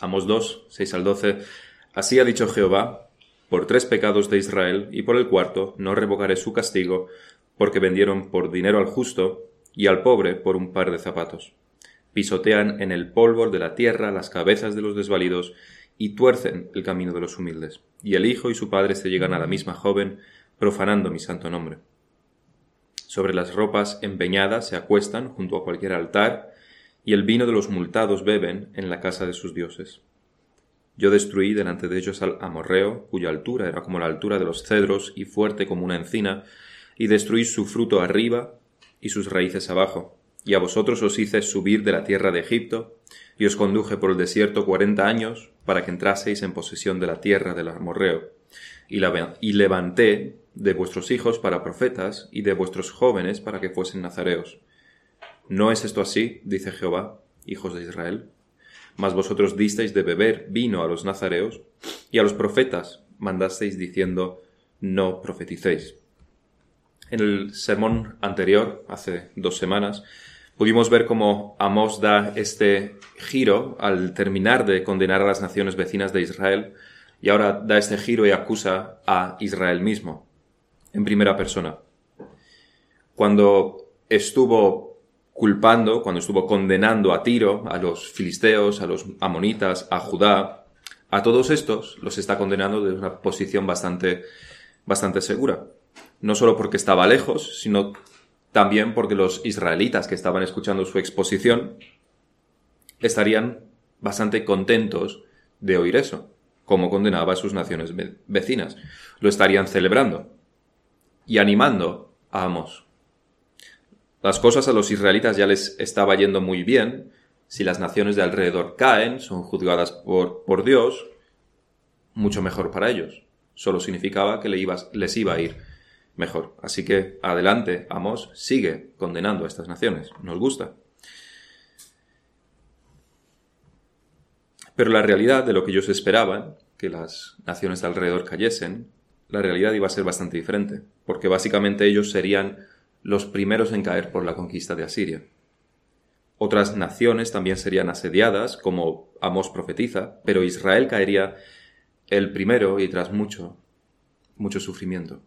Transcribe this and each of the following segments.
Amos 2, 6 al 12. Así ha dicho Jehová, por tres pecados de Israel, y por el cuarto no revocaré su castigo, porque vendieron por dinero al justo y al pobre por un par de zapatos. Pisotean en el polvo de la tierra las cabezas de los desvalidos y tuercen el camino de los humildes. Y el hijo y su padre se llegan a la misma joven, profanando mi santo nombre. Sobre las ropas empeñadas se acuestan junto a cualquier altar, y el vino de los multados beben en la casa de sus dioses. Yo destruí delante de ellos al amorreo, cuya altura era como la altura de los cedros y fuerte como una encina, y destruí su fruto arriba y sus raíces abajo. Y a vosotros os hice subir de la tierra de Egipto, y os conduje por el desierto cuarenta años, para que entraseis en posesión de la tierra del amorreo. Y, y levanté de vuestros hijos para profetas, y de vuestros jóvenes para que fuesen nazareos ¿No es esto así? dice Jehová, hijos de Israel. Mas vosotros disteis de beber vino a los nazareos, y a los profetas mandasteis diciendo, no profeticéis. En el sermón anterior, hace dos semanas, pudimos ver cómo Amós da este giro al terminar de condenar a las naciones vecinas de Israel, y ahora da este giro y acusa a Israel mismo, en primera persona. Cuando estuvo culpando, cuando estuvo condenando a Tiro, a los filisteos, a los amonitas, a Judá, a todos estos los está condenando de una posición bastante, bastante segura. No solo porque estaba lejos, sino también porque los israelitas que estaban escuchando su exposición estarían bastante contentos de oír eso, como condenaba a sus naciones vecinas. Lo estarían celebrando y animando a Amos. Las cosas a los israelitas ya les estaba yendo muy bien. Si las naciones de alrededor caen, son juzgadas por, por Dios, mucho mejor para ellos. Solo significaba que les iba a ir mejor. Así que adelante, Amos sigue condenando a estas naciones. Nos gusta. Pero la realidad de lo que ellos esperaban, que las naciones de alrededor cayesen, la realidad iba a ser bastante diferente, porque básicamente ellos serían los primeros en caer por la conquista de Asiria. Otras naciones también serían asediadas, como Amos profetiza, pero Israel caería el primero y tras mucho, mucho sufrimiento.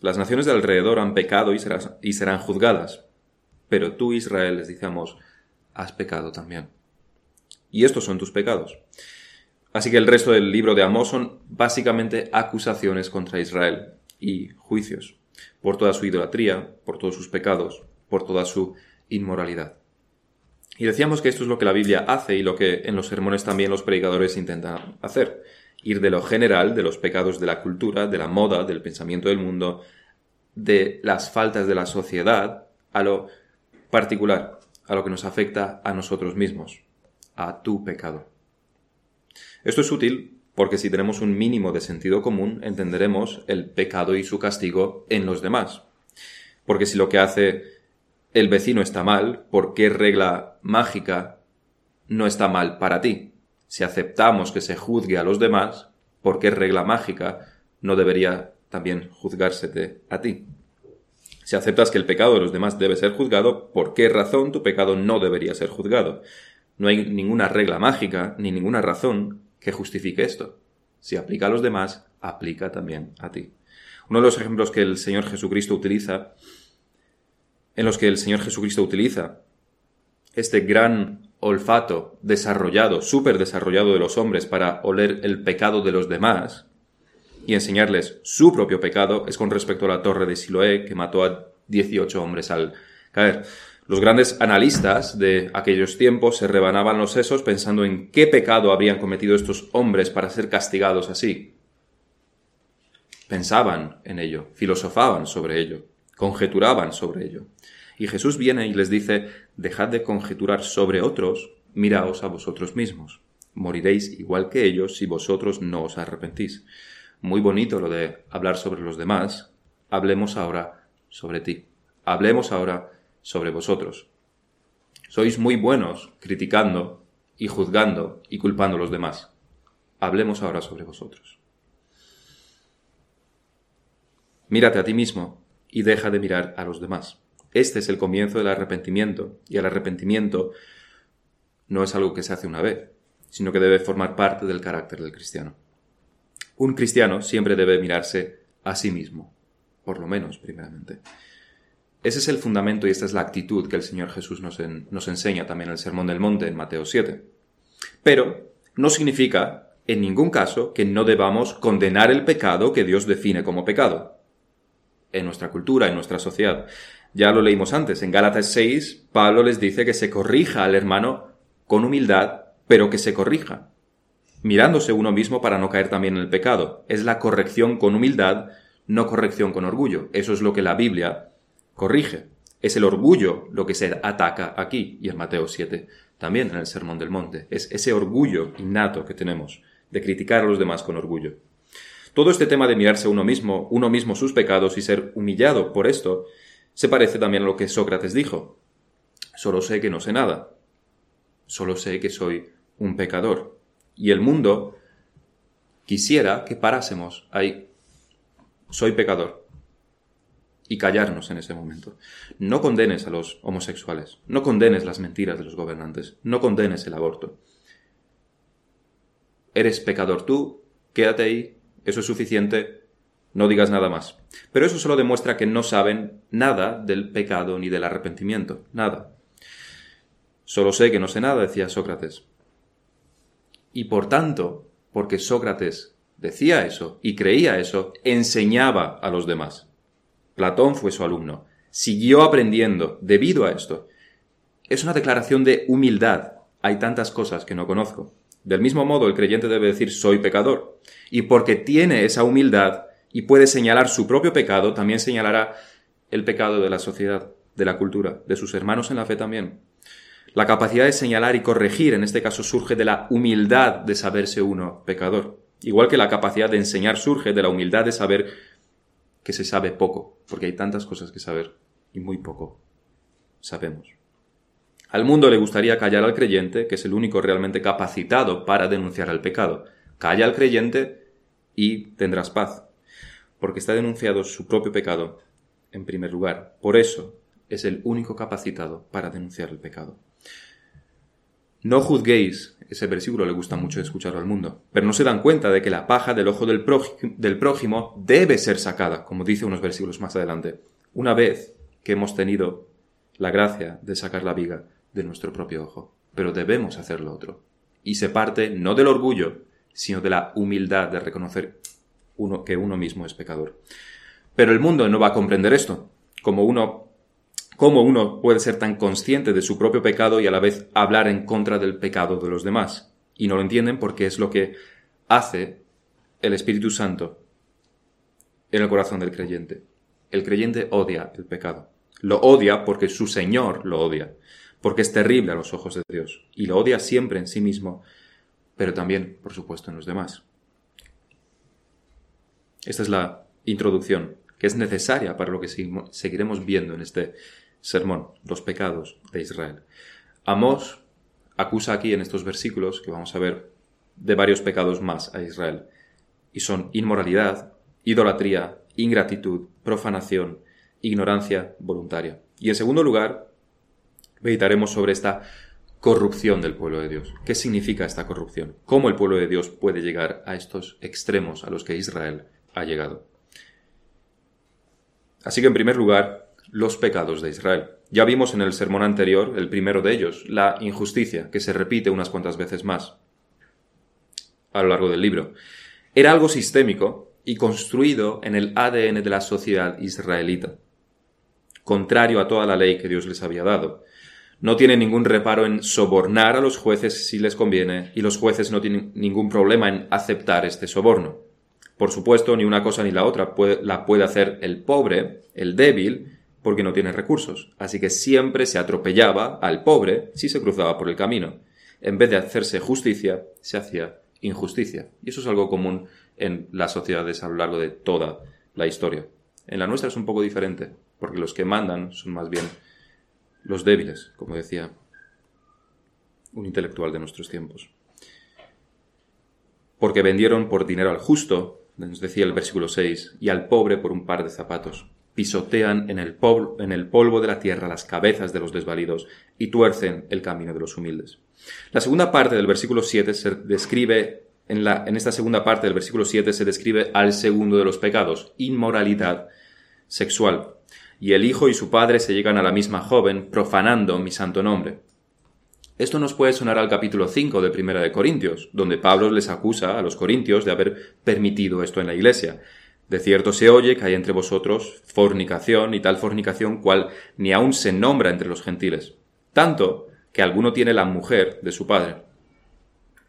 Las naciones de alrededor han pecado y serán, y serán juzgadas, pero tú, Israel, les dice Amos, has pecado también. Y estos son tus pecados. Así que el resto del libro de Amós son básicamente acusaciones contra Israel y juicios por toda su idolatría, por todos sus pecados, por toda su inmoralidad. Y decíamos que esto es lo que la Biblia hace y lo que en los sermones también los predicadores intentan hacer. Ir de lo general, de los pecados de la cultura, de la moda, del pensamiento del mundo, de las faltas de la sociedad, a lo particular, a lo que nos afecta a nosotros mismos, a tu pecado. Esto es útil porque si tenemos un mínimo de sentido común, entenderemos el pecado y su castigo en los demás. Porque si lo que hace el vecino está mal, ¿por qué regla mágica no está mal para ti? Si aceptamos que se juzgue a los demás, ¿por qué regla mágica no debería también juzgársete a ti? Si aceptas que el pecado de los demás debe ser juzgado, ¿por qué razón tu pecado no debería ser juzgado? No hay ninguna regla mágica ni ninguna razón que justifique esto. Si aplica a los demás, aplica también a ti. Uno de los ejemplos que el Señor Jesucristo utiliza, en los que el Señor Jesucristo utiliza este gran olfato desarrollado, súper desarrollado de los hombres para oler el pecado de los demás y enseñarles su propio pecado, es con respecto a la torre de Siloé que mató a 18 hombres al caer. Los grandes analistas de aquellos tiempos se rebanaban los sesos pensando en qué pecado habrían cometido estos hombres para ser castigados así. Pensaban en ello, filosofaban sobre ello, conjeturaban sobre ello. Y Jesús viene y les dice, dejad de conjeturar sobre otros, miraos a vosotros mismos. Moriréis igual que ellos si vosotros no os arrepentís. Muy bonito lo de hablar sobre los demás. Hablemos ahora sobre ti. Hablemos ahora sobre vosotros. Sois muy buenos criticando y juzgando y culpando a los demás. Hablemos ahora sobre vosotros. Mírate a ti mismo y deja de mirar a los demás. Este es el comienzo del arrepentimiento y el arrepentimiento no es algo que se hace una vez, sino que debe formar parte del carácter del cristiano. Un cristiano siempre debe mirarse a sí mismo, por lo menos, primeramente. Ese es el fundamento y esta es la actitud que el Señor Jesús nos, nos enseña también en el Sermón del Monte en Mateo 7. Pero no significa, en ningún caso, que no debamos condenar el pecado que Dios define como pecado. En nuestra cultura, en nuestra sociedad. Ya lo leímos antes, en Gálatas 6, Pablo les dice que se corrija al hermano con humildad, pero que se corrija, mirándose uno mismo para no caer también en el pecado. Es la corrección con humildad, no corrección con orgullo. Eso es lo que la Biblia corrige. Es el orgullo lo que se ataca aquí y en Mateo 7, también en el Sermón del Monte. Es ese orgullo innato que tenemos de criticar a los demás con orgullo. Todo este tema de mirarse uno mismo, uno mismo sus pecados y ser humillado por esto, se parece también a lo que Sócrates dijo. Solo sé que no sé nada. Solo sé que soy un pecador. Y el mundo quisiera que parásemos ahí. Soy pecador. Y callarnos en ese momento. No condenes a los homosexuales. No condenes las mentiras de los gobernantes. No condenes el aborto. Eres pecador tú, quédate ahí, eso es suficiente, no digas nada más. Pero eso solo demuestra que no saben nada del pecado ni del arrepentimiento, nada. Solo sé que no sé nada, decía Sócrates. Y por tanto, porque Sócrates decía eso y creía eso, enseñaba a los demás. Platón fue su alumno. Siguió aprendiendo debido a esto. Es una declaración de humildad. Hay tantas cosas que no conozco. Del mismo modo, el creyente debe decir soy pecador. Y porque tiene esa humildad, y puede señalar su propio pecado, también señalará el pecado de la sociedad, de la cultura, de sus hermanos en la fe también. La capacidad de señalar y corregir, en este caso, surge de la humildad de saberse uno pecador. Igual que la capacidad de enseñar surge de la humildad de saber que se sabe poco, porque hay tantas cosas que saber y muy poco sabemos. Al mundo le gustaría callar al creyente, que es el único realmente capacitado para denunciar el pecado. Calla al creyente y tendrás paz porque está denunciado su propio pecado en primer lugar. Por eso es el único capacitado para denunciar el pecado. No juzguéis, ese versículo le gusta mucho escucharlo al mundo, pero no se dan cuenta de que la paja del ojo del prójimo, debe ser sacada, como dice unos versículos más adelante, una vez que hemos tenido la gracia de sacar la viga de nuestro propio ojo. Pero debemos hacer lo otro. Y se parte no del orgullo, sino de la humildad de reconocer uno, que uno mismo es pecador. Pero el mundo no va a comprender esto. Como uno, ¿Cómo uno puede ser tan consciente de su propio pecado y a la vez hablar en contra del pecado de los demás? Y no lo entienden porque es lo que hace el Espíritu Santo en el corazón del creyente. El creyente odia el pecado. Lo odia porque su Señor lo odia, porque es terrible a los ojos de Dios, y lo odia siempre en sí mismo, pero también, por supuesto, en los demás. Esta es la introducción que es necesaria para lo que seguiremos viendo en este sermón, los pecados de Israel. Amós acusa aquí en estos versículos que vamos a ver de varios pecados más a Israel, y son inmoralidad, idolatría, ingratitud, profanación, ignorancia voluntaria. Y en segundo lugar, meditaremos sobre esta corrupción del pueblo de Dios. ¿Qué significa esta corrupción? ¿Cómo el pueblo de Dios puede llegar a estos extremos a los que Israel ha llegado. Así que en primer lugar, los pecados de Israel. Ya vimos en el sermón anterior, el primero de ellos, la injusticia, que se repite unas cuantas veces más a lo largo del libro. Era algo sistémico y construido en el ADN de la sociedad israelita, contrario a toda la ley que Dios les había dado. No tiene ningún reparo en sobornar a los jueces si les conviene, y los jueces no tienen ningún problema en aceptar este soborno. Por supuesto, ni una cosa ni la otra la puede hacer el pobre, el débil, porque no tiene recursos. Así que siempre se atropellaba al pobre si se cruzaba por el camino. En vez de hacerse justicia, se hacía injusticia. Y eso es algo común en las sociedades a lo largo de toda la historia. En la nuestra es un poco diferente, porque los que mandan son más bien los débiles, como decía un intelectual de nuestros tiempos. Porque vendieron por dinero al justo nos decía el versículo 6, y al pobre por un par de zapatos. Pisotean en el, polvo, en el polvo de la tierra las cabezas de los desvalidos y tuercen el camino de los humildes. La segunda parte del versículo 7 se describe, en, la, en esta segunda parte del versículo 7 se describe al segundo de los pecados, inmoralidad sexual. Y el hijo y su padre se llegan a la misma joven, profanando mi santo nombre. Esto nos puede sonar al capítulo 5 de Primera de Corintios, donde Pablo les acusa a los corintios de haber permitido esto en la iglesia. De cierto se oye que hay entre vosotros fornicación y tal fornicación cual ni aun se nombra entre los gentiles. Tanto que alguno tiene la mujer de su padre.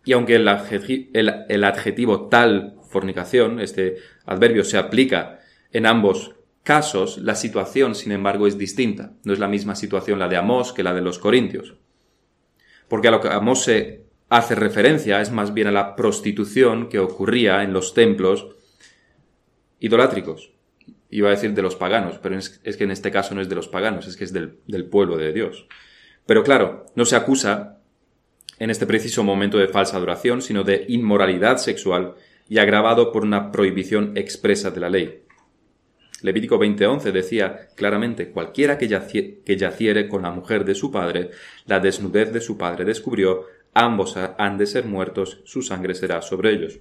Y aunque el, adjetivo, tal fornicación, este adverbio, se aplica en ambos casos, la situación, sin embargo, es distinta. No es la misma situación la de Amós que la de los corintios. Porque a lo que Amós se hace referencia es más bien a la prostitución que ocurría en los templos idolátricos. Iba a decir de los paganos, pero es, que en este caso no es de los paganos, es que es del, pueblo de Dios. Pero claro, no se acusa en este preciso momento de falsa adoración, sino de inmoralidad sexual y agravado por una prohibición expresa de la ley. Levítico 20:11 decía claramente, cualquiera que, que yaciere con la mujer de su padre, la desnudez de su padre descubrió, ambos han de ser muertos, su sangre será sobre ellos.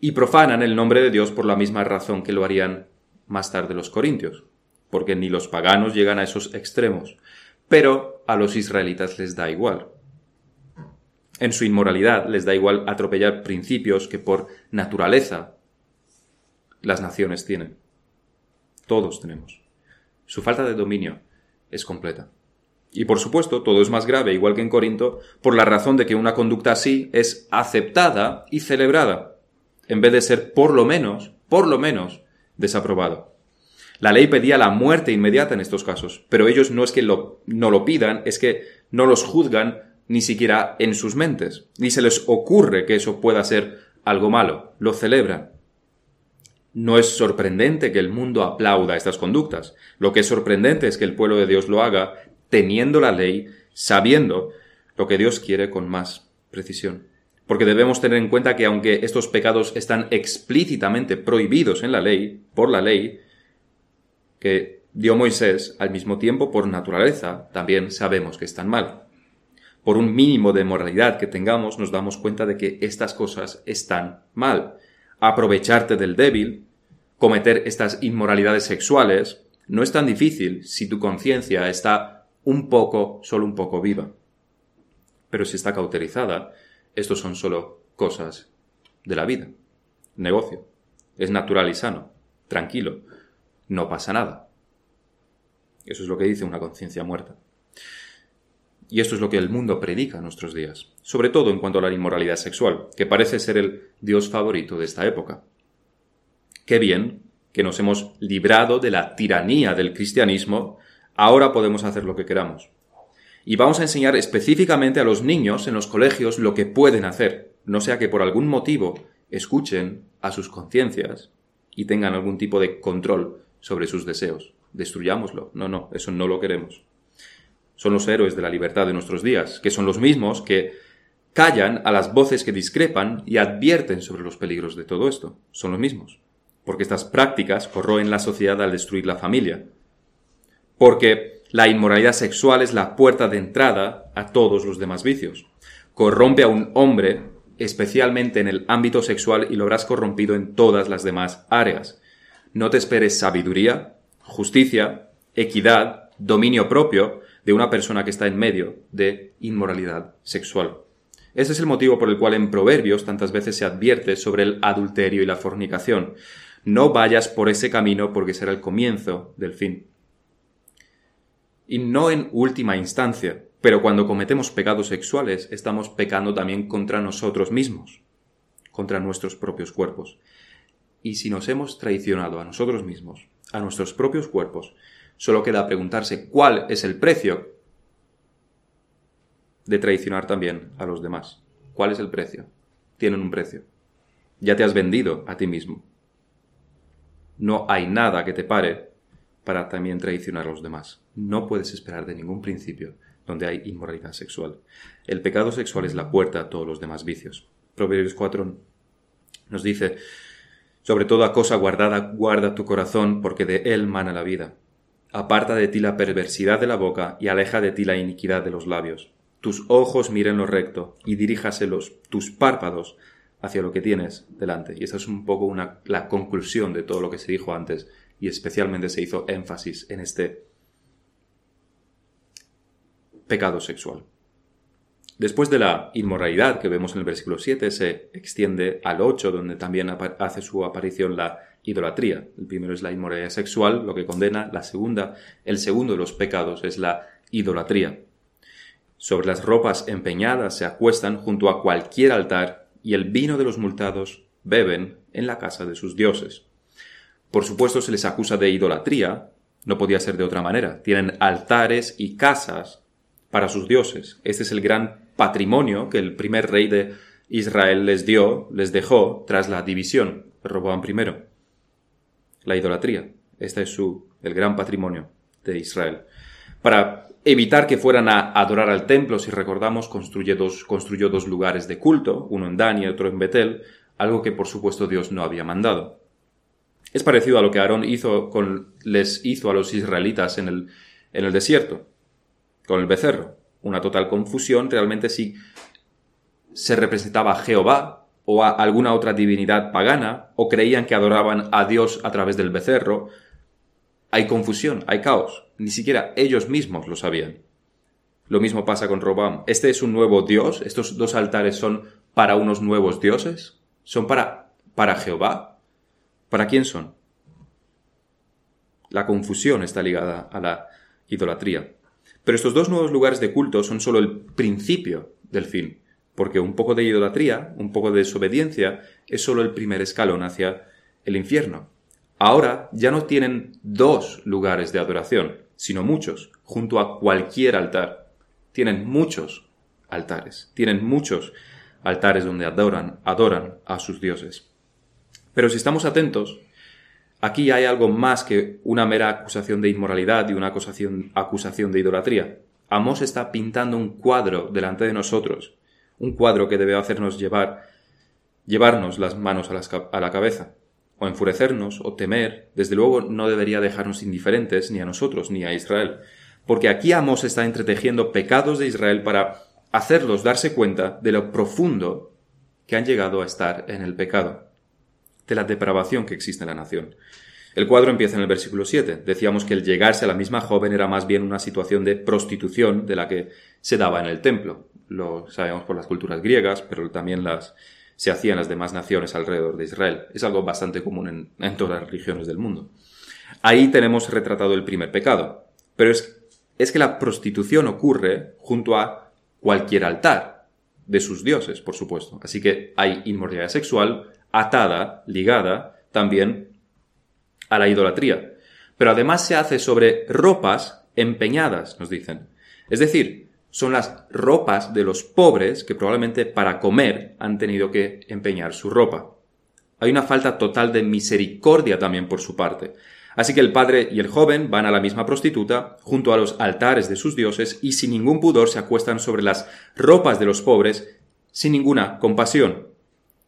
Y profanan el nombre de Dios por la misma razón que lo harían más tarde los corintios, porque ni los paganos llegan a esos extremos, pero a los israelitas les da igual. En su inmoralidad les da igual atropellar principios que por naturaleza las naciones tienen. Todos tenemos. Su falta de dominio es completa. Y por supuesto, todo es más grave, igual que en Corinto, por la razón de que una conducta así es aceptada y celebrada, en vez de ser por lo menos, por lo menos, desaprobado. La ley pedía la muerte inmediata en estos casos, pero ellos no es que no lo pidan, es que no los juzgan ni siquiera en sus mentes, ni se les ocurre que eso pueda ser algo malo, lo celebran. No es sorprendente que el mundo aplauda estas conductas. Lo que es sorprendente es que el pueblo de Dios lo haga teniendo la ley, sabiendo lo que Dios quiere con más precisión. Porque debemos tener en cuenta que aunque estos pecados están explícitamente prohibidos en la ley, por la ley, que dio Moisés, al mismo tiempo por naturaleza, también sabemos que están mal. Por un mínimo de moralidad que tengamos, nos damos cuenta de que estas cosas están mal. Aprovecharte del débil, cometer estas inmoralidades sexuales, no es tan difícil si tu conciencia está un poco, solo un poco viva. Pero si está cauterizada, estos son solo cosas de la vida. Negocio. Es natural y sano. Tranquilo. No pasa nada. Eso es lo que dice una conciencia muerta. Y esto es lo que el mundo predica en nuestros días, sobre todo en cuanto a la inmoralidad sexual, que parece ser el Dios favorito de esta época. Qué bien que nos hemos librado de la tiranía del cristianismo, ahora podemos hacer lo que queramos. Y vamos a enseñar específicamente a los niños en los colegios lo que pueden hacer, no sea que por algún motivo escuchen a sus conciencias y tengan algún tipo de control sobre sus deseos. Destruyámoslo. No, no, eso no lo queremos. Son los héroes de la libertad de nuestros días, que son los mismos que callan a las voces que discrepan y advierten sobre los peligros de todo esto. Son los mismos porque estas prácticas corroen la sociedad al destruir la familia, porque la inmoralidad sexual es la puerta de entrada a todos los demás vicios. Corrompe a un hombre, especialmente en el ámbito sexual, y lo habrás corrompido en todas las demás áreas. No te esperes sabiduría, justicia, equidad, dominio propio de una persona que está en medio de inmoralidad sexual. Ese es el motivo por el cual en Proverbios tantas veces se advierte sobre el adulterio y la fornicación. No vayas por ese camino porque será el comienzo del fin. Y no en última instancia, pero cuando cometemos pecados sexuales estamos pecando también contra nosotros mismos, contra nuestros propios cuerpos. Y si nos hemos traicionado a nosotros mismos, a nuestros propios cuerpos, solo queda preguntarse cuál es el precio de traicionar también a los demás. ¿Cuál es el precio? Tienen un precio. Ya te has vendido a ti mismo no hay nada que te pare para también traicionar a los demás. No puedes esperar de ningún principio donde hay inmoralidad sexual. El pecado sexual es la puerta a todos los demás vicios. Proverbios 4 nos dice, sobre toda cosa guardada, guarda tu corazón, porque de él mana la vida. Aparta de ti la perversidad de la boca y aleja de ti la iniquidad de los labios. tus ojos miren lo recto y diríjaselos tus párpados hacia lo que tienes delante. Y esa es un poco una, la conclusión de todo lo que se dijo antes y especialmente se hizo énfasis en este pecado sexual. Después de la inmoralidad que vemos en el versículo 7, se extiende al 8, donde también hace su aparición la idolatría. El primero es la inmoralidad sexual, lo que condena. La segunda, el segundo de los pecados es la idolatría. Sobre las ropas empeñadas se acuestan junto a cualquier altar y el vino de los multados beben en la casa de sus dioses. Por supuesto se les acusa de idolatría, no podía ser de otra manera. Tienen altares y casas para sus dioses. Este es el gran patrimonio que el primer rey de Israel les dio, les dejó tras la división Roboam I. La idolatría. Este es su, el gran patrimonio de Israel. Para evitar que fueran a adorar al templo, si recordamos, construyó dos, construyó dos lugares de culto, uno en Dan y otro en Betel, algo que por supuesto Dios no había mandado. Es parecido a lo que Aarón les hizo a los israelitas en el, en el desierto, con el becerro una total confusión realmente si se representaba a Jehová o a alguna otra divinidad pagana, o creían que adoraban a Dios a través del becerro. Hay confusión, hay caos. Ni siquiera ellos mismos lo sabían. Lo mismo pasa con Robam. ¿Este es un nuevo Dios? ¿Estos dos altares son para unos nuevos dioses? ¿Son para, para Jehová? ¿Para quién son? La confusión está ligada a la idolatría. Pero estos dos nuevos lugares de culto son solo el principio del fin, porque un poco de idolatría, un poco de desobediencia, es solo el primer escalón hacia el infierno. Ahora ya no tienen dos lugares de adoración, sino muchos, junto a cualquier altar. Tienen muchos altares, tienen muchos altares donde adoran, adoran a sus dioses. Pero si estamos atentos, Aquí hay algo más que una mera acusación de inmoralidad y una acusación, de idolatría. Amos está pintando un cuadro delante de nosotros, un cuadro que debe hacernos llevar, llevarnos las manos a, a la cabeza, o enfurecernos, o temer, desde luego no debería dejarnos indiferentes ni a nosotros ni a Israel, porque aquí Amos está entretejiendo pecados de Israel para hacerlos darse cuenta de lo profundo que han llegado a estar en el pecado de la depravación que existe en la nación. El cuadro empieza en el versículo 7. Decíamos que el llegarse a la misma joven era más bien una situación de prostitución de la que se daba en el templo. Lo sabemos por las culturas griegas, pero también las se hacía en las demás naciones alrededor de Israel. Es algo bastante común en, todas las religiones del mundo. Ahí tenemos retratado el primer pecado. Pero es, es que la prostitución ocurre junto a cualquier altar de sus dioses, por supuesto. Así que hay inmoralidad sexual, atada, ligada también a la idolatría. Pero además se hace sobre ropas empeñadas, nos dicen. Es decir, son las ropas de los pobres que probablemente para comer han tenido que empeñar su ropa. Hay una falta total de misericordia también por su parte. Así que el padre y el joven van a la misma prostituta, junto a los altares de sus dioses, y sin ningún pudor se acuestan sobre las ropas de los pobres, sin ninguna compasión.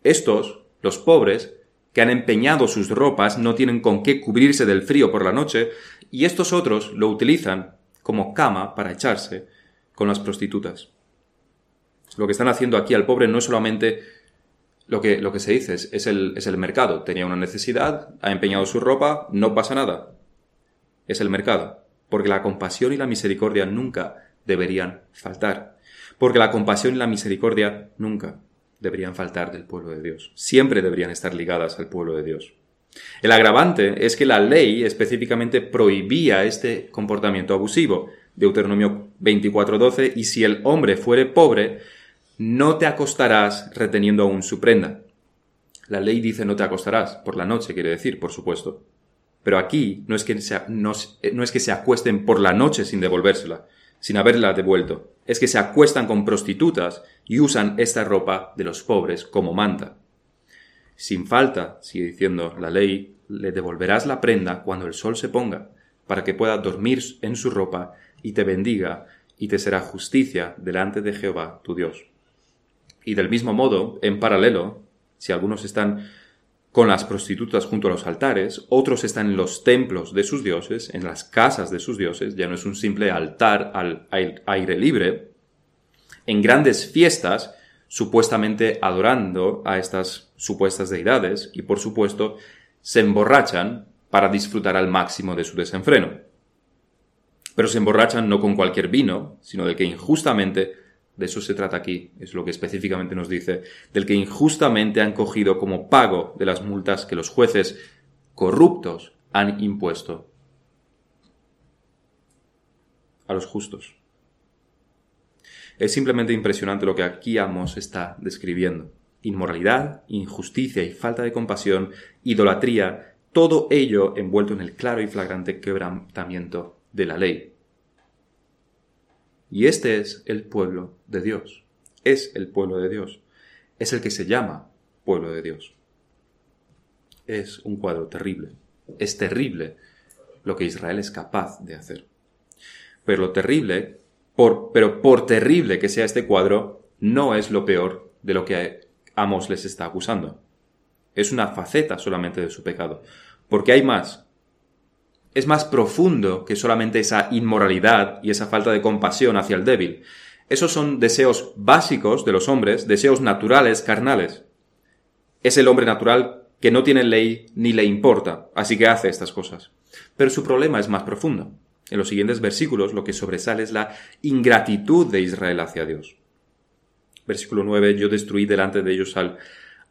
Estos los pobres, que han empeñado sus ropas, no tienen con qué cubrirse del frío por la noche, y estos otros lo utilizan como cama para echarse con las prostitutas. Lo que están haciendo aquí al pobre no es solamente lo que, lo que se dice, es, el, es el mercado. Tenía una necesidad, ha empeñado su ropa, no pasa nada. Es el mercado. Porque la compasión y la misericordia nunca deberían faltar. Porque la compasión y la misericordia nunca deberían faltar del pueblo de Dios. Siempre deberían estar ligadas al pueblo de Dios. El agravante es que la ley específicamente prohibía este comportamiento abusivo. Deuteronomio 24:12, y si el hombre fuere pobre, no te acostarás reteniendo aún su prenda. La ley dice no te acostarás, por la noche quiere decir, por supuesto. Pero aquí no es que se, no es que se acuesten por la noche sin devolvérsela, sin haberla devuelto. Es que se acuestan con prostitutas y usan esta ropa de los pobres como manta. Sin falta, sigue diciendo la ley, le devolverás la prenda cuando el sol se ponga, para que pueda dormir en su ropa y te bendiga, y te será justicia delante de Jehová tu Dios. Y del mismo modo, en paralelo, si algunos están con las prostitutas junto a los altares, otros están en los templos de sus dioses, en las casas de sus dioses, ya no es un simple altar al aire libre, en grandes fiestas, supuestamente adorando a estas supuestas deidades y por supuesto se emborrachan para disfrutar al máximo de su desenfreno. Pero se emborrachan no con cualquier vino, sino del que injustamente, de eso se trata aquí, es lo que específicamente nos dice, del que injustamente han cogido como pago de las multas que los jueces corruptos han impuesto a los justos. Es simplemente impresionante lo que aquí Amos está describiendo. Inmoralidad, injusticia y falta de compasión, idolatría, todo ello envuelto en el claro y flagrante quebrantamiento de la ley. Y este es el pueblo de Dios. Es el pueblo de Dios. Es el que se llama pueblo de Dios. Es un cuadro terrible. Es terrible lo que Israel es capaz de hacer. Pero lo terrible pero por terrible que sea este cuadro, no es lo peor de lo que Amos les está acusando. Es una faceta solamente de su pecado. Porque hay más. Es más profundo que solamente esa inmoralidad y esa falta de compasión hacia el débil. Esos son deseos básicos de los hombres, deseos naturales, carnales. Es el hombre natural que no tiene ley ni le importa, así que hace estas cosas. Pero su problema es más profundo. En los siguientes versículos lo que sobresale es la ingratitud de Israel hacia Dios. Versículo 9, yo destruí delante de ellos al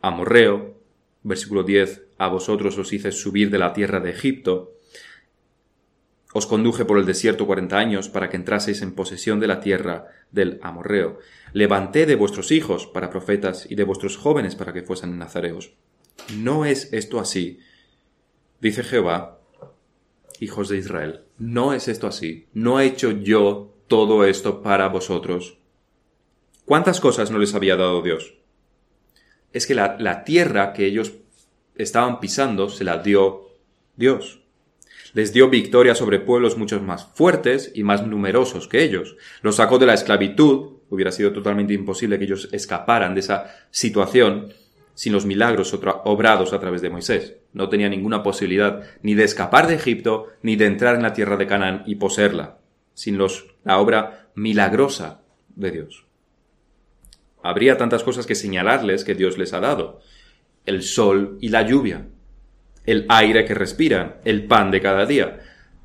amorreo. Versículo 10, a vosotros os hice subir de la tierra de Egipto. Os conduje por el desierto cuarenta años para que entraseis en posesión de la tierra del amorreo. Levanté de vuestros hijos para profetas y de vuestros jóvenes para que fuesen nazareos. ¿No es esto así? Dice Jehová, hijos de Israel, no es esto así. No he hecho yo todo esto para vosotros. ¿Cuántas cosas no les había dado Dios? Es que la, tierra que ellos estaban pisando se la dio Dios. Les dio victoria sobre pueblos mucho más fuertes y más numerosos que ellos. Los sacó de la esclavitud. Hubiera sido totalmente imposible que ellos escaparan de esa situación sin los milagros obrados a través de Moisés. No tenía ninguna posibilidad ni de escapar de Egipto, ni de entrar en la tierra de Canaán y poseerla, sin los, la obra milagrosa de Dios. Habría tantas cosas que señalarles que Dios les ha dado. El sol y la lluvia, el aire que respiran, el pan de cada día,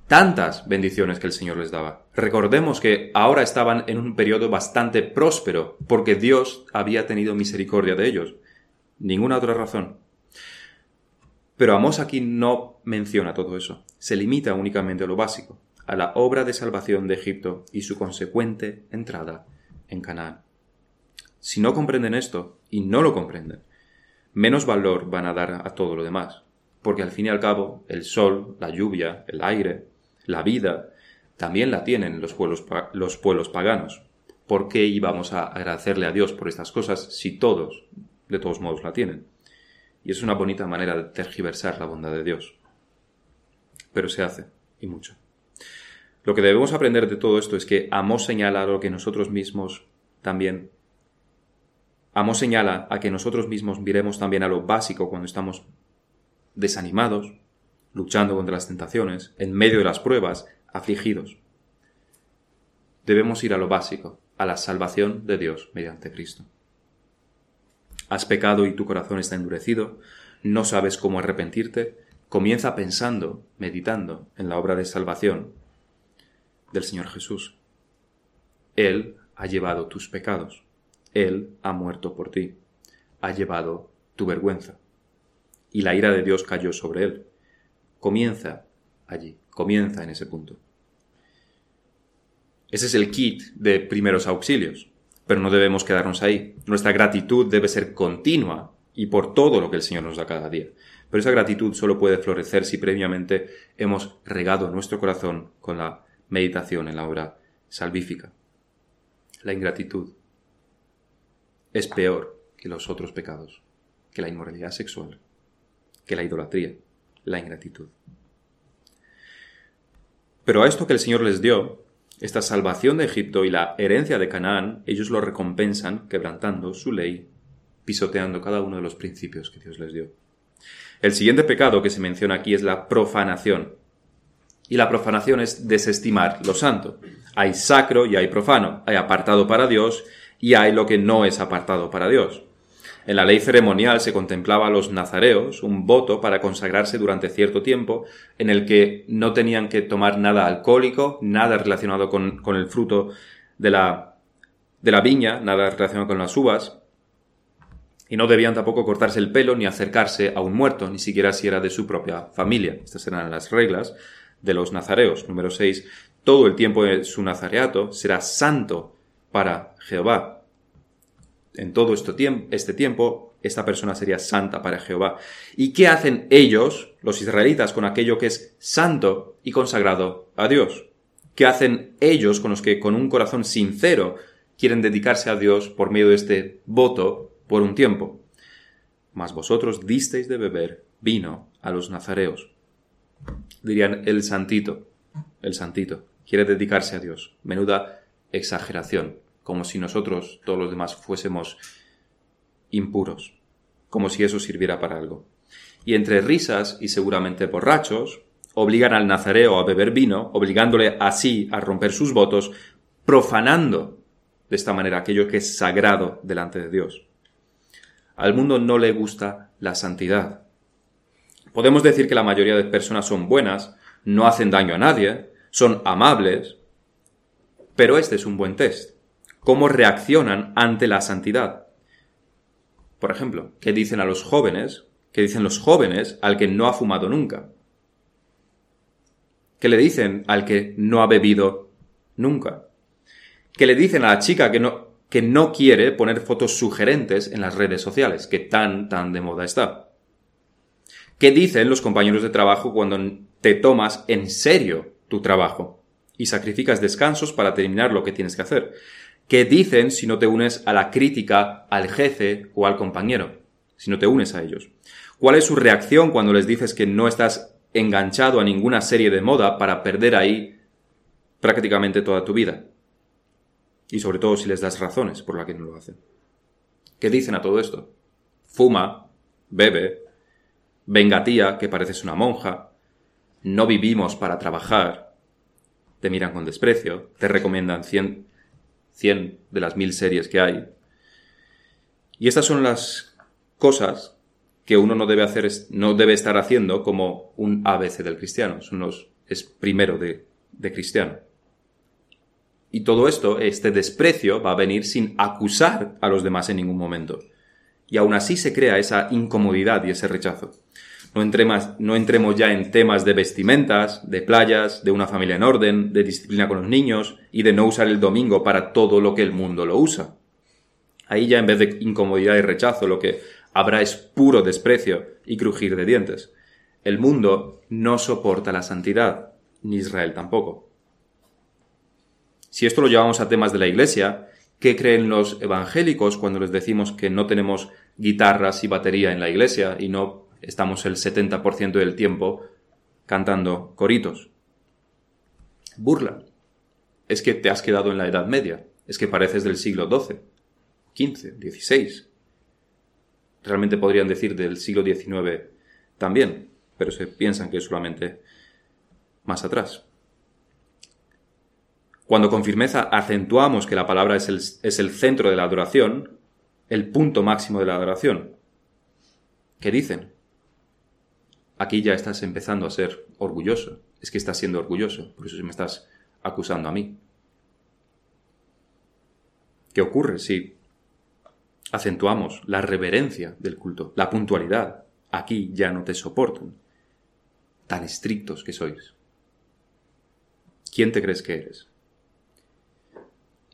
tantas bendiciones que el Señor les daba. Recordemos que ahora estaban en un periodo bastante próspero, porque Dios había tenido misericordia de ellos ninguna otra razón. Pero Amós aquí no menciona todo eso, se limita únicamente a lo básico, a la obra de salvación de Egipto y su consecuente entrada en Canaán. Si no comprenden esto, y no lo comprenden, menos valor van a dar a todo lo demás, porque al fin y al cabo el sol, la lluvia, el aire, la vida, también la tienen los pueblos, los pueblos paganos. ¿Por qué íbamos a agradecerle a Dios por estas cosas si todos de todos modos la tienen. Y es una bonita manera de tergiversar la bondad de Dios. Pero se hace, y mucho. Lo que debemos aprender de todo esto es que Amos señala lo que nosotros mismos también. Amos señala a que nosotros mismos miremos también a lo básico cuando estamos desanimados, luchando contra las tentaciones, en medio de las pruebas, afligidos. Debemos ir a lo básico, a la salvación de Dios mediante Cristo. Has pecado y tu corazón está endurecido, no sabes cómo arrepentirte, comienza pensando, meditando en la obra de salvación del Señor Jesús. Él ha llevado tus pecados, Él ha muerto por ti, ha llevado tu vergüenza, y la ira de Dios cayó sobre Él. Comienza allí, comienza en ese punto. Ese es el kit de primeros auxilios pero no debemos quedarnos ahí. Nuestra gratitud debe ser continua y por todo lo que el Señor nos da cada día. Pero esa gratitud solo puede florecer si previamente hemos regado nuestro corazón con la meditación en la obra salvífica. La ingratitud es peor que los otros pecados, que la inmoralidad sexual, que la idolatría, la ingratitud. Pero a esto que el Señor les dio, esta salvación de Egipto y la herencia de Canaán, ellos lo recompensan quebrantando su ley, pisoteando cada uno de los principios que Dios les dio. El siguiente pecado que se menciona aquí es la profanación. Y la profanación es desestimar lo santo. Hay sacro y hay profano, hay apartado para Dios y hay lo que no es apartado para Dios. En la ley ceremonial se contemplaba a los nazareos un voto para consagrarse durante cierto tiempo en el que no tenían que tomar nada alcohólico, nada relacionado con, con el fruto de la, de la viña, nada relacionado con las uvas, y no debían tampoco cortarse el pelo ni acercarse a un muerto, ni siquiera si era de su propia familia. Estas eran las reglas de los nazareos. Número 6. Todo el tiempo de su nazareato será santo para Jehová. En todo este tiempo, este tiempo, esta persona sería santa para Jehová. ¿Y qué hacen ellos, los israelitas, con aquello que es santo y consagrado a Dios? ¿Qué hacen ellos con los que con un corazón sincero quieren dedicarse a Dios por medio de este voto por un tiempo. Mas vosotros disteis de beber vino a los nazareos. Dirían el santito, el santito, quiere dedicarse a Dios. Menuda exageración, como si nosotros, todos los demás, fuésemos impuros, como si eso sirviera para algo. Y entre risas y seguramente borrachos, obligan al nazareo a beber vino, obligándole así a romper sus votos, profanando de esta manera aquello que es sagrado delante de Dios. Al mundo no le gusta la santidad. Podemos decir que la mayoría de personas son buenas, no hacen daño a nadie, son amables, pero este es un buen test. ¿Cómo reaccionan ante la santidad? Por ejemplo, ¿qué dicen a los jóvenes? ¿Qué dicen los jóvenes al que no ha fumado nunca? ¿Qué le dicen al que no ha bebido nunca? ¿Qué le dicen a la chica que no, que no quiere poner fotos sugerentes en las redes sociales, que tan, tan de moda está. ¿Qué dicen los compañeros de trabajo cuando te tomas en serio tu trabajo y sacrificas descansos para terminar lo que tienes que hacer? ¿Qué dicen si no te unes a la crítica al jefe o al compañero? Si no te unes a ellos. ¿Cuál es su reacción cuando les dices que no estás enganchado a ninguna serie de moda para perder ahí prácticamente toda tu vida? y sobre todo si les das razones por las que no lo hacen. ¿Qué dicen a todo esto? Fuma, bebe, venga tía, que pareces una monja, no vivimos para trabajar, te miran con desprecio, te recomiendan 100, 100 de las mil series que hay. Y estas son las cosas que uno no debe hacer, no debe estar haciendo como un ABC del cristiano, son los, es primero de, de cristiano. Y todo esto, este desprecio, va a venir sin acusar a los demás en ningún momento. Y aún así se crea esa incomodidad y ese rechazo. No, no entremos ya en temas de vestimentas, de playas, de una familia en orden, de disciplina con los niños y de no usar el domingo para todo lo que el mundo lo usa. Ahí ya en vez de incomodidad y rechazo lo que habrá es puro desprecio y crujir de dientes. El mundo no soporta la santidad, ni Israel tampoco. Si esto lo llevamos a temas de la iglesia, ¿qué creen los evangélicos cuando les decimos que no tenemos guitarras y batería en la iglesia y no estamos el 70% del tiempo cantando coritos? Burla. Es que te has quedado en la Edad Media. Es que pareces del siglo XII, XV, XVI. Realmente podrían decir del siglo XIX también, pero se piensan que es solamente más atrás. Cuando con firmeza acentuamos que la palabra es el, es el centro de la adoración, el punto máximo de la adoración, ¿qué dicen? Aquí ya estás empezando a ser orgulloso. Es que estás siendo orgulloso, por eso me estás acusando a mí. ¿Qué ocurre si acentuamos la reverencia del culto, la puntualidad? Aquí ya no te soportan. Tan estrictos que sois. ¿Quién te crees que eres?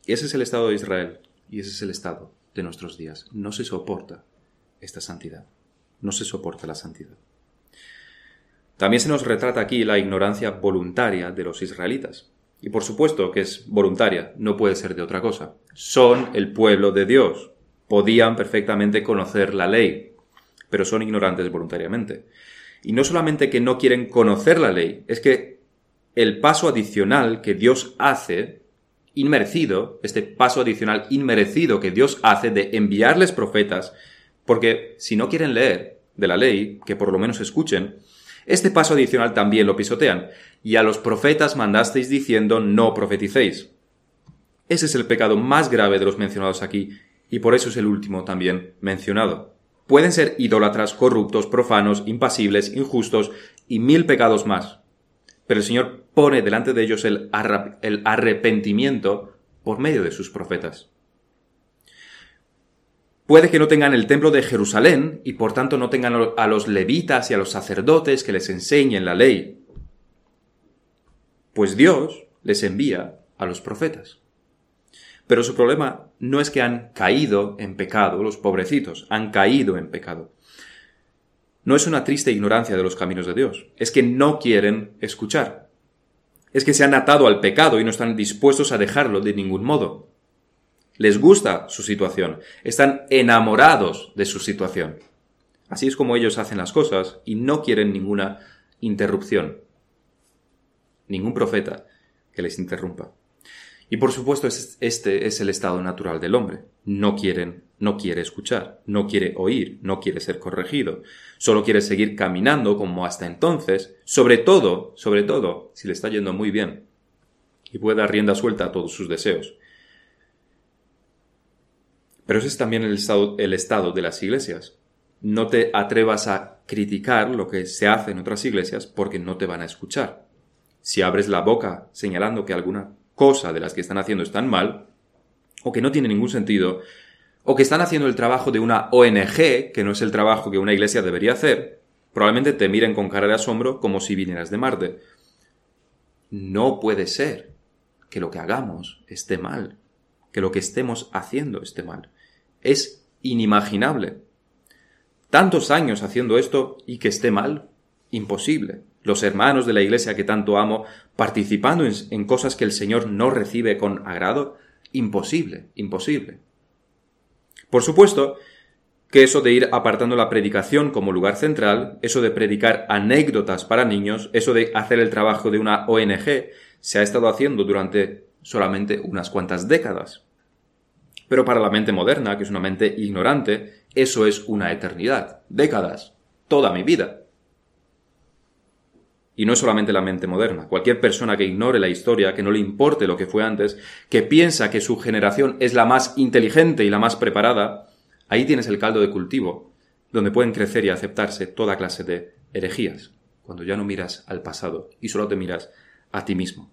ese es el estado de Israel y ese es el estado de nuestros días. No se soporta esta santidad. No se soporta la santidad. También se nos retrata aquí la ignorancia voluntaria de los israelitas. Y por supuesto que es voluntaria, no puede ser de otra cosa. Son el pueblo de Dios. Podían perfectamente conocer la ley, pero son ignorantes voluntariamente. Y no solamente que no quieren conocer la ley, es que el paso adicional que Dios hace inmerecido, este paso adicional inmerecido que Dios hace de enviarles profetas, porque si no quieren leer de la ley, que por lo menos escuchen, este paso adicional también lo pisotean. Y a los profetas mandasteis diciendo no profeticéis. Ese es el pecado más grave de los mencionados aquí, y por eso es el último también mencionado. Pueden ser idólatras, corruptos, profanos, impasibles, injustos y mil pecados más. Pero el Señor pone delante de ellos el, arrepentimiento por medio de sus profetas. Puede que no tengan el templo de Jerusalén y por tanto no tengan a los levitas y a los sacerdotes que les enseñen la ley. Pues Dios les envía a los profetas. Pero su problema no es que han caído en pecado, los pobrecitos, han caído en pecado. No es una triste ignorancia de los caminos de Dios, es que no quieren escuchar. Es que se han atado al pecado y no están dispuestos a dejarlo de ningún modo. Les gusta su situación, están enamorados de su situación. Así es como ellos hacen las cosas y no quieren ninguna interrupción. Ningún profeta que les interrumpa. Y por supuesto este es el estado natural del hombre. No quieren, no quiere escuchar, no quiere oír, no quiere ser corregido. Solo quiere seguir caminando como hasta entonces, sobre todo, sobre todo, si le está yendo muy bien. Y puede dar rienda suelta a todos sus deseos. Pero ese es también el estado, de las iglesias. No te atrevas a criticar lo que se hace en otras iglesias porque no te van a escuchar. Si abres la boca señalando que alguna cosa de las que están haciendo están mal, o que no tiene ningún sentido, o que están haciendo el trabajo de una ONG, que no es el trabajo que una iglesia debería hacer, probablemente te miren con cara de asombro como si vinieras de Marte. No puede ser que lo que hagamos esté mal, que lo que estemos haciendo esté mal. Es inimaginable. Tantos años haciendo esto y que esté mal, imposible los hermanos de la iglesia que tanto amo, participando en, cosas que el Señor no recibe con agrado? Imposible, imposible. Por supuesto que eso de ir apartando la predicación como lugar central, eso de predicar anécdotas para niños, eso de hacer el trabajo de una ONG, se ha estado haciendo durante solamente unas cuantas décadas. Pero para la mente moderna, que es una mente ignorante, eso es una eternidad, décadas, toda mi vida. Y no es solamente la mente moderna. Cualquier persona que ignore la historia, que no le importe lo que fue antes, que piensa que su generación es la más inteligente y la más preparada, ahí tienes el caldo de cultivo, donde pueden crecer y aceptarse toda clase de herejías, cuando ya no miras al pasado y solo te miras a ti mismo.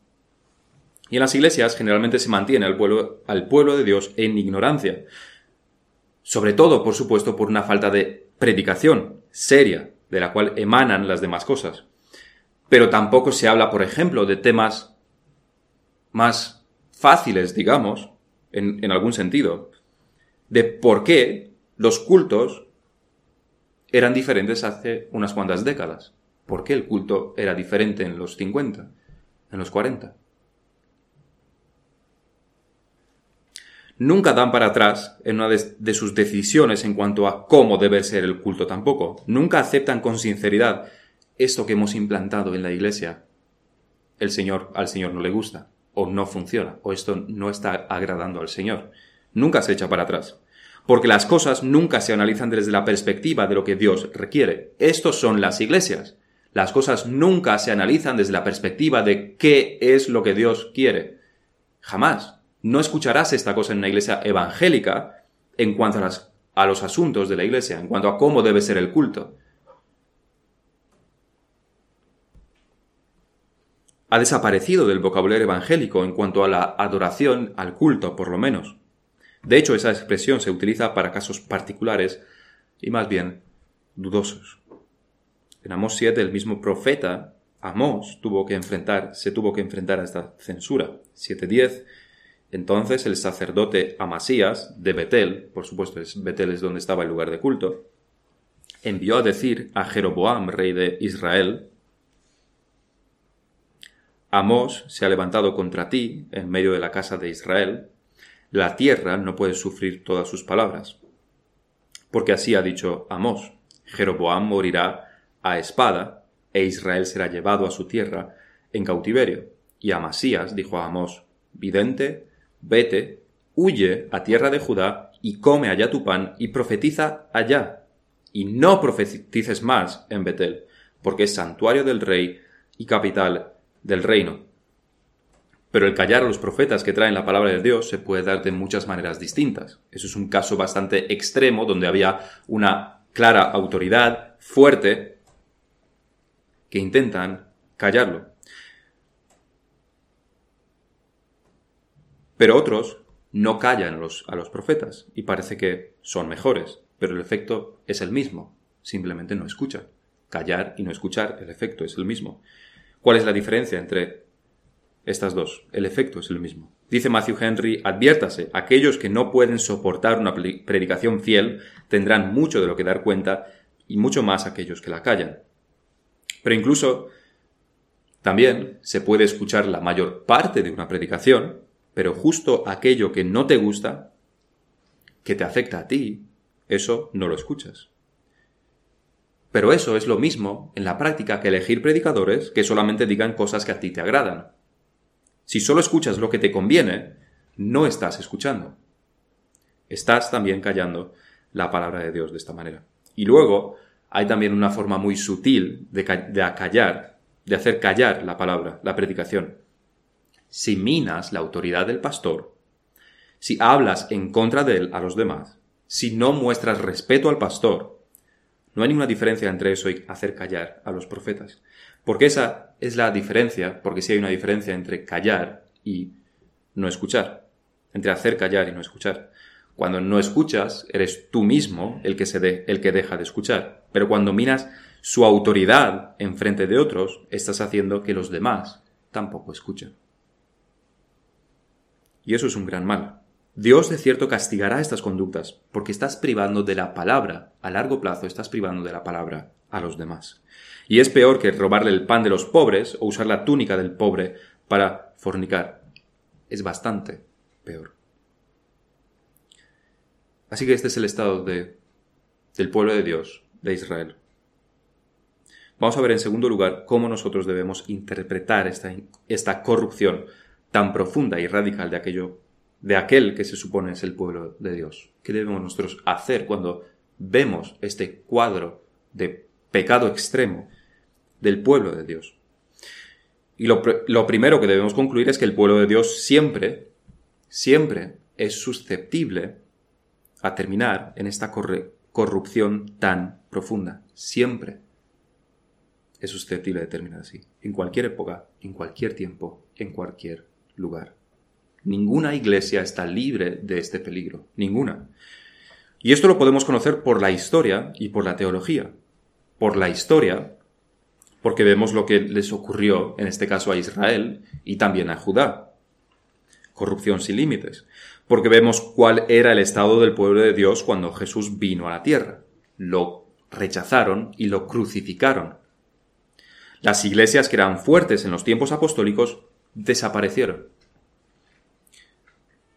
Y en las iglesias generalmente se mantiene al pueblo, al pueblo de Dios en ignorancia. Sobre todo, por supuesto, por una falta de predicación seria, de la cual emanan las demás cosas pero tampoco se habla, por ejemplo, de temas más fáciles, digamos, en, algún sentido, de por qué los cultos eran diferentes hace unas cuantas décadas. ¿Por qué el culto era diferente en los 50, en los 40? Nunca dan para atrás en una de, sus decisiones en cuanto a cómo debe ser el culto tampoco. Nunca aceptan con sinceridad esto que hemos implantado en la iglesia, el Señor, al Señor no le gusta, o no funciona, o esto no está agradando al Señor. Nunca se echa para atrás. Porque las cosas nunca se analizan desde la perspectiva de lo que Dios requiere. Estos son las iglesias. Las cosas nunca se analizan desde la perspectiva de qué es lo que Dios quiere. Jamás. No escucharás esta cosa en una iglesia evangélica en cuanto a, los asuntos de la iglesia, en cuanto a cómo debe ser el culto. ha desaparecido del vocabulario evangélico en cuanto a la adoración, al culto, por lo menos. De hecho, esa expresión se utiliza para casos particulares y más bien dudosos. En Amós 7, el mismo profeta, Amós, tuvo que enfrentar, se tuvo que enfrentar a esta censura. 7.10. Entonces el sacerdote Amasías, de Betel, por supuesto, Betel es donde estaba el lugar de culto, envió a decir a Jeroboam, rey de Israel, Amós se ha levantado contra ti en medio de la casa de Israel, la tierra no puede sufrir todas sus palabras. Porque así ha dicho Amós, Jeroboam morirá a espada, e Israel será llevado a su tierra en cautiverio. Y Amasías dijo a Amós, vidente, vete, huye a tierra de Judá, y come allá tu pan, y profetiza allá. Y no profetices más en Betel, porque es santuario del rey y capital del reino. Pero el callar a los profetas que traen la palabra de Dios se puede dar de muchas maneras distintas. Eso es un caso bastante extremo donde había una clara autoridad fuerte que intentan callarlo. Pero otros no callan a los, a los profetas y parece que son mejores, pero el efecto es el mismo, simplemente no escuchan. Callar y no escuchar, el efecto es el mismo. ¿Cuál es la diferencia entre estas dos? El efecto es el mismo. Dice Matthew Henry, adviértase, aquellos que no pueden soportar una predicación fiel tendrán mucho de lo que dar cuenta y mucho más aquellos que la callan. Pero incluso también se puede escuchar la mayor parte de una predicación pero justo aquello que no te gusta, que te afecta a ti, eso no lo escuchas. Pero eso es lo mismo en la práctica que elegir predicadores que solamente digan cosas que a ti te agradan. Si solo escuchas lo que te conviene, no estás escuchando. Estás también callando la palabra de Dios de esta manera. Y luego hay también una forma muy sutil de, de acallar, de hacer callar la palabra, la predicación si minas la autoridad del pastor, si hablas en contra de él a los demás, si no muestras respeto al pastor, no hay ninguna diferencia entre eso y hacer callar a los profetas. Porque esa es la diferencia, porque sí hay una diferencia entre callar y no escuchar, entre hacer callar y no escuchar. Cuando no escuchas, eres tú mismo el que, se el que deja de escuchar. Pero cuando minas su autoridad en frente de otros, estás haciendo que los demás tampoco escuchen. Y eso es un gran mal. Dios de cierto castigará estas conductas, porque estás privando de la palabra, a largo plazo estás privando de la palabra a los demás. Y es peor que robarle el pan de los pobres o usar la túnica del pobre para fornicar. Es bastante peor. Así que este es el estado de, del pueblo de Dios, de Israel. Vamos a ver en segundo lugar cómo nosotros debemos interpretar esta, esta corrupción tan profunda y radical de aquello, de aquel que se supone es el pueblo de Dios. ¿Qué debemos nosotros hacer cuando vemos este cuadro de pecado extremo del pueblo de Dios? Y lo, primero que debemos concluir es que el pueblo de Dios siempre, siempre es susceptible a terminar en esta corrupción tan profunda. Siempre es susceptible de terminar así. En cualquier época, en cualquier tiempo, en cualquier lugar. Ninguna iglesia está libre de este peligro, ninguna. Y esto lo podemos conocer por la historia y por la teología. Por la historia, porque vemos lo que les ocurrió, en este caso a Israel y también a Judá. Corrupción sin límites. Porque vemos cuál era el estado del pueblo de Dios cuando Jesús vino a la tierra. Lo rechazaron y lo crucificaron. Las iglesias que eran fuertes en los tiempos apostólicos desaparecieron.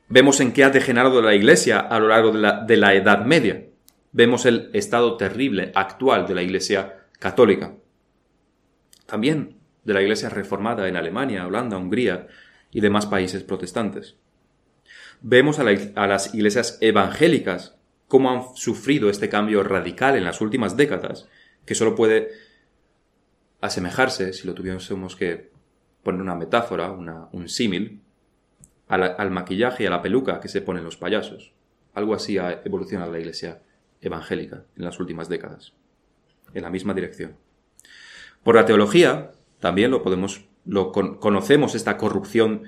Vemos en qué ha degenerado la Iglesia a lo largo de la, Edad Media. Vemos el estado terrible actual de la Iglesia católica. También de la Iglesia reformada en Alemania, Holanda, Hungría y demás países protestantes. Vemos a, a las iglesias evangélicas cómo han sufrido este cambio radical en las últimas décadas, que solo puede asemejarse, si lo tuviésemos que poner una metáfora, un símil, al, maquillaje y a la peluca que se ponen los payasos. Algo así ha evolucionado la iglesia evangélica en las últimas décadas, en la misma dirección. Por la teología, también lo podemos, lo conocemos esta corrupción,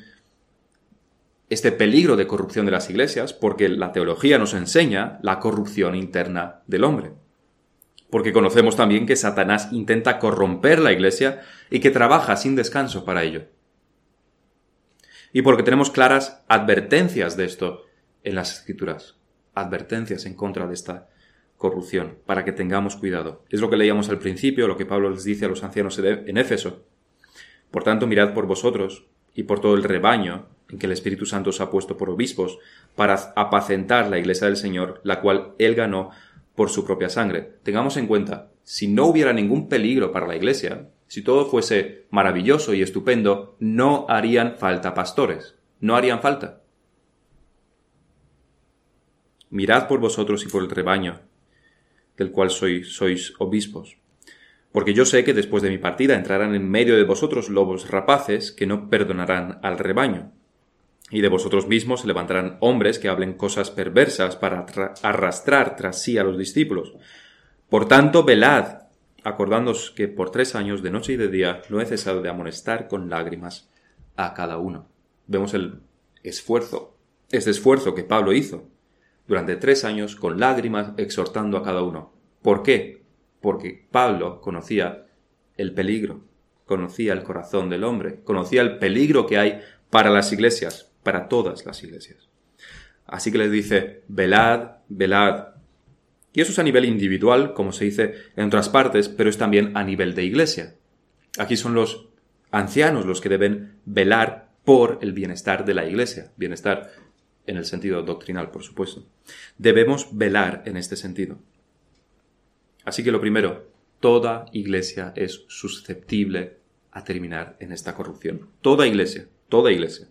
este peligro de corrupción de las iglesias, porque la teología nos enseña la corrupción interna del hombre porque conocemos también que Satanás intenta corromper la iglesia y que trabaja sin descanso para ello. Y porque tenemos claras advertencias de esto en las escrituras, advertencias en contra de esta corrupción, para que tengamos cuidado. Es lo que leíamos al principio, lo que Pablo les dice a los ancianos en Éfeso. Por tanto, mirad por vosotros y por todo el rebaño en que el Espíritu Santo os ha puesto por obispos, para apacentar la iglesia del Señor, la cual él ganó por su propia sangre. Tengamos en cuenta, si no hubiera ningún peligro para la Iglesia, si todo fuese maravilloso y estupendo, no harían falta pastores, no harían falta. Mirad por vosotros y por el rebaño, del cual sois, sois obispos. Porque yo sé que después de mi partida entrarán en medio de vosotros lobos rapaces que no perdonarán al rebaño. Y de vosotros mismos se levantarán hombres que hablen cosas perversas para arrastrar tras sí a los discípulos. Por tanto, velad, acordándoos que por tres años, de noche y de día, no he cesado de amonestar con lágrimas a cada uno. Vemos el esfuerzo, este esfuerzo que Pablo hizo durante tres años con lágrimas exhortando a cada uno. ¿Por qué? Porque Pablo conocía el peligro, conocía el corazón del hombre, conocía el peligro que hay para las iglesias, para todas las iglesias. Así que les dice, velad, velad. Y eso es a nivel individual, como se dice en otras partes, pero es también a nivel de iglesia. Aquí son los ancianos los que deben velar por el bienestar de la iglesia, bienestar en el sentido doctrinal, por supuesto. Debemos velar en este sentido. Así que lo primero, toda iglesia es susceptible a terminar en esta corrupción. Toda iglesia, toda iglesia.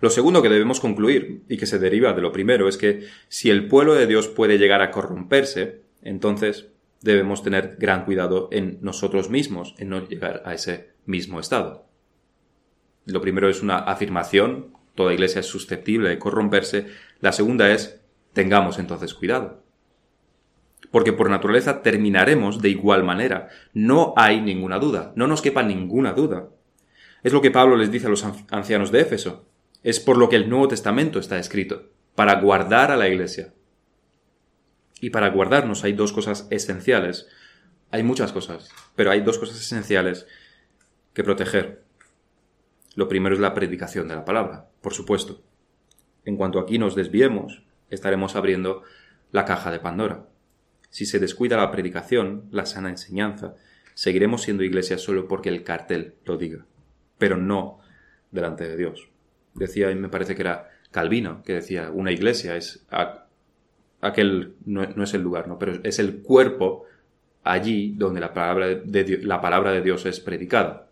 Lo segundo que debemos concluir, y que se deriva de lo primero, es que si el pueblo de Dios puede llegar a corromperse, entonces debemos tener gran cuidado en nosotros mismos, en no llegar a ese mismo estado. Lo primero es una afirmación, toda iglesia es susceptible de corromperse. La segunda es, tengamos entonces cuidado. Porque por naturaleza terminaremos de igual manera. No hay ninguna duda, no nos quepa ninguna duda. Es lo que Pablo les dice a los ancianos de Éfeso. Es por lo que el Nuevo Testamento está escrito, para guardar a la Iglesia. Y para guardarnos hay dos cosas esenciales. Hay muchas cosas, pero hay dos cosas esenciales que proteger. Lo primero es la predicación de la palabra, por supuesto. En cuanto aquí nos desviemos, estaremos abriendo la caja de Pandora. Si se descuida la predicación, la sana enseñanza, seguiremos siendo iglesia solo porque el cartel lo diga pero no delante de Dios. Decía, y me parece que era Calvino, que decía, una iglesia es aquel, no, es el lugar, ¿no? pero es el cuerpo allí donde la palabra de, la palabra de Dios es predicada.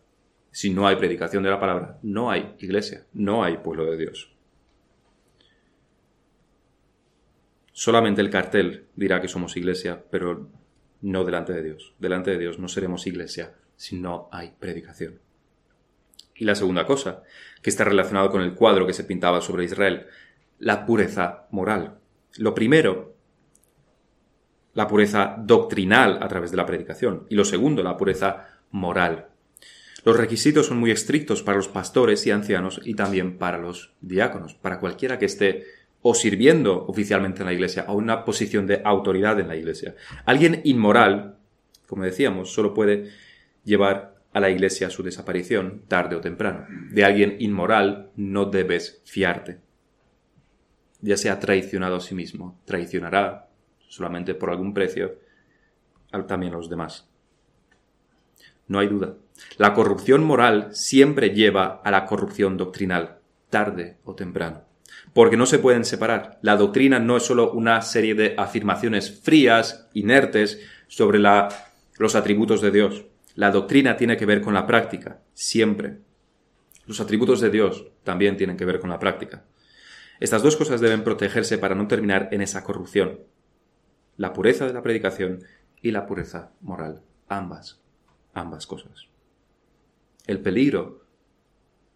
Si no hay predicación de la palabra, no hay iglesia, no hay pueblo de Dios. Solamente el cartel dirá que somos iglesia, pero no delante de Dios. Delante de Dios no seremos iglesia si no hay predicación. Y la segunda cosa, que está relacionado con el cuadro que se pintaba sobre Israel, la pureza moral. Lo primero, la pureza doctrinal a través de la predicación. Y lo segundo, la pureza moral. Los requisitos son muy estrictos para los pastores y ancianos y también para los diáconos, para cualquiera que esté o sirviendo oficialmente en la iglesia, o una posición de autoridad en la iglesia. Alguien inmoral, como decíamos, solo puede llevar a la iglesia su desaparición, tarde o temprano. De alguien inmoral no debes fiarte. Ya sea traicionado a sí mismo, traicionará, solamente por algún precio, también a los demás. No hay duda. La corrupción moral siempre lleva a la corrupción doctrinal, tarde o temprano. Porque no se pueden separar. La doctrina no es solo una serie de afirmaciones frías, inertes, sobre los atributos de Dios. La doctrina tiene que ver con la práctica, siempre. Los atributos de Dios también tienen que ver con la práctica. Estas dos cosas deben protegerse para no terminar en esa corrupción. La pureza de la predicación y la pureza moral. Ambas. Ambas cosas. El peligro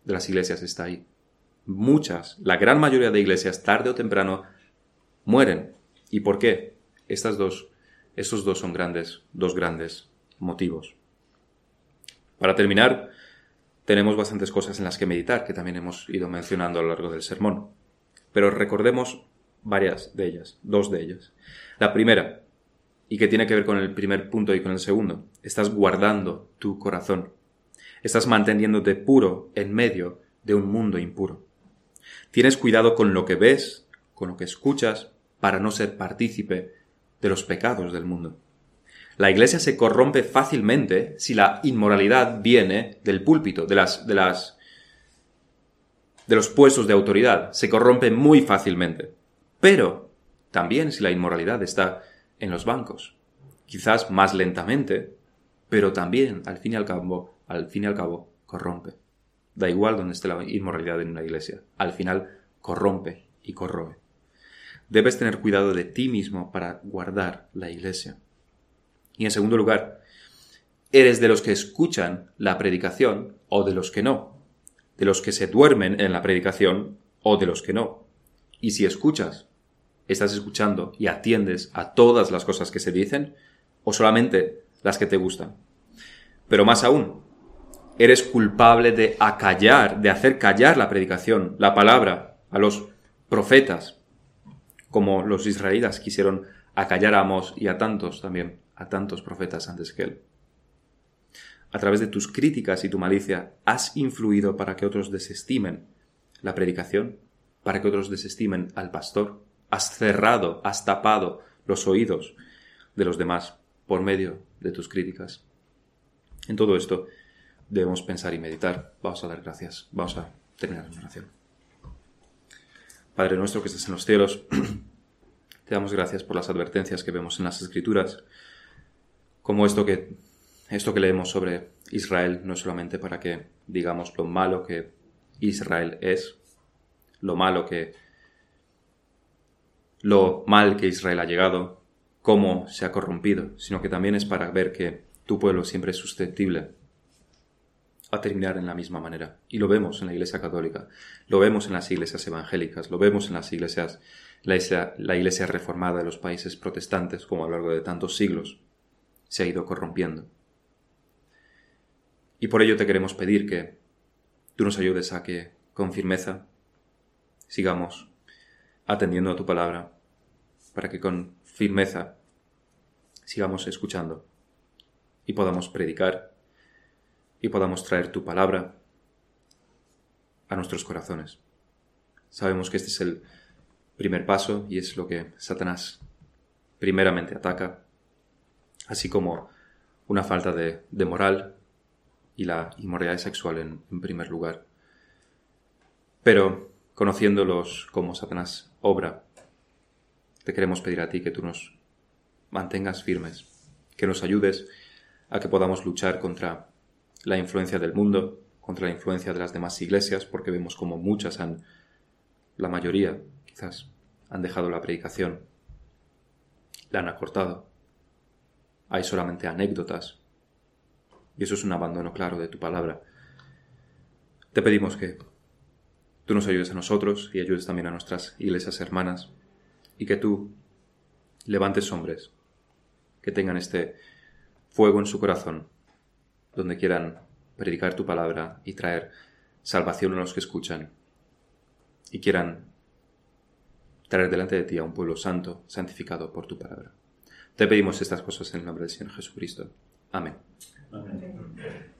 de las iglesias está ahí. Muchas, la gran mayoría de iglesias, tarde o temprano, mueren. ¿Y por qué? Estas dos, estos dos son grandes, dos grandes motivos. Para terminar, tenemos bastantes cosas en las que meditar, que también hemos ido mencionando a lo largo del sermón. Pero recordemos varias de ellas, dos de ellas. La primera, y que tiene que ver con el primer punto y con el segundo, estás guardando tu corazón. Estás manteniéndote puro en medio de un mundo impuro. Tienes cuidado con lo que ves, con lo que escuchas, para no ser partícipe de los pecados del mundo. La iglesia se corrompe fácilmente si la inmoralidad viene del púlpito, de las, de las, los puestos de autoridad. Se corrompe muy fácilmente. Pero también si la inmoralidad está en los bancos. Quizás más lentamente, pero también, al fin y al cabo, al fin y al cabo, corrompe. Da igual donde esté la inmoralidad en una iglesia. Al final, corrompe y corroe. Debes tener cuidado de ti mismo para guardar la iglesia. Y en segundo lugar, ¿Eres de los que escuchan la predicación o de los que no? ¿De los que se duermen en la predicación o de los que no? Y si escuchas, ¿estás escuchando y atiendes a todas las cosas que se dicen o solamente las que te gustan? Pero más aún, eres culpable de acallar, de hacer callar la predicación, la palabra, a los profetas, como los israelitas quisieron acallar a Amos y a tantos también, a tantos profetas antes que él a través de tus críticas y tu malicia, has influido para que otros desestimen la predicación, para que otros desestimen al pastor. Has cerrado, has tapado los oídos de los demás por medio de tus críticas. En todo esto debemos pensar y meditar. Vamos a dar gracias. Vamos a terminar la oración. Padre nuestro que estás en los cielos, te damos gracias por las advertencias que vemos en las Escrituras, como esto que esto que leemos sobre Israel no es solamente para que digamos lo malo que Israel es, lo malo que lo mal que Israel ha llegado, cómo se ha corrompido, sino que también es para ver que tu pueblo siempre es susceptible a terminar en la misma manera. Y lo vemos en la Iglesia Católica, lo vemos en las iglesias evangélicas, lo vemos en las iglesias, la iglesia, reformada de los países protestantes, como a lo largo de tantos siglos se ha ido corrompiendo. Y por ello te queremos pedir que tú nos ayudes a que con firmeza sigamos atendiendo a tu palabra, para que con firmeza sigamos escuchando y podamos predicar y podamos traer tu palabra a nuestros corazones. Sabemos que este es el primer paso y es lo que Satanás primeramente ataca, así como una falta de, moral y la inmoralidad sexual en, primer lugar. Pero, conociéndolos como Satanás obra, te queremos pedir a ti que tú nos mantengas firmes, que nos ayudes a que podamos luchar contra la influencia del mundo, contra la influencia de las demás iglesias, porque vemos como muchas han, la mayoría quizás, han dejado la predicación, la han acortado. Hay solamente anécdotas y eso es un abandono claro de tu palabra. Te pedimos que tú nos ayudes a nosotros y ayudes también a nuestras iglesias hermanas y que tú levantes hombres que tengan este fuego en su corazón donde quieran predicar tu palabra y traer salvación a los que escuchan y quieran traer delante de ti a un pueblo santo, santificado por tu palabra. Te pedimos estas cosas en el nombre del Señor Jesucristo. Amén. Amen.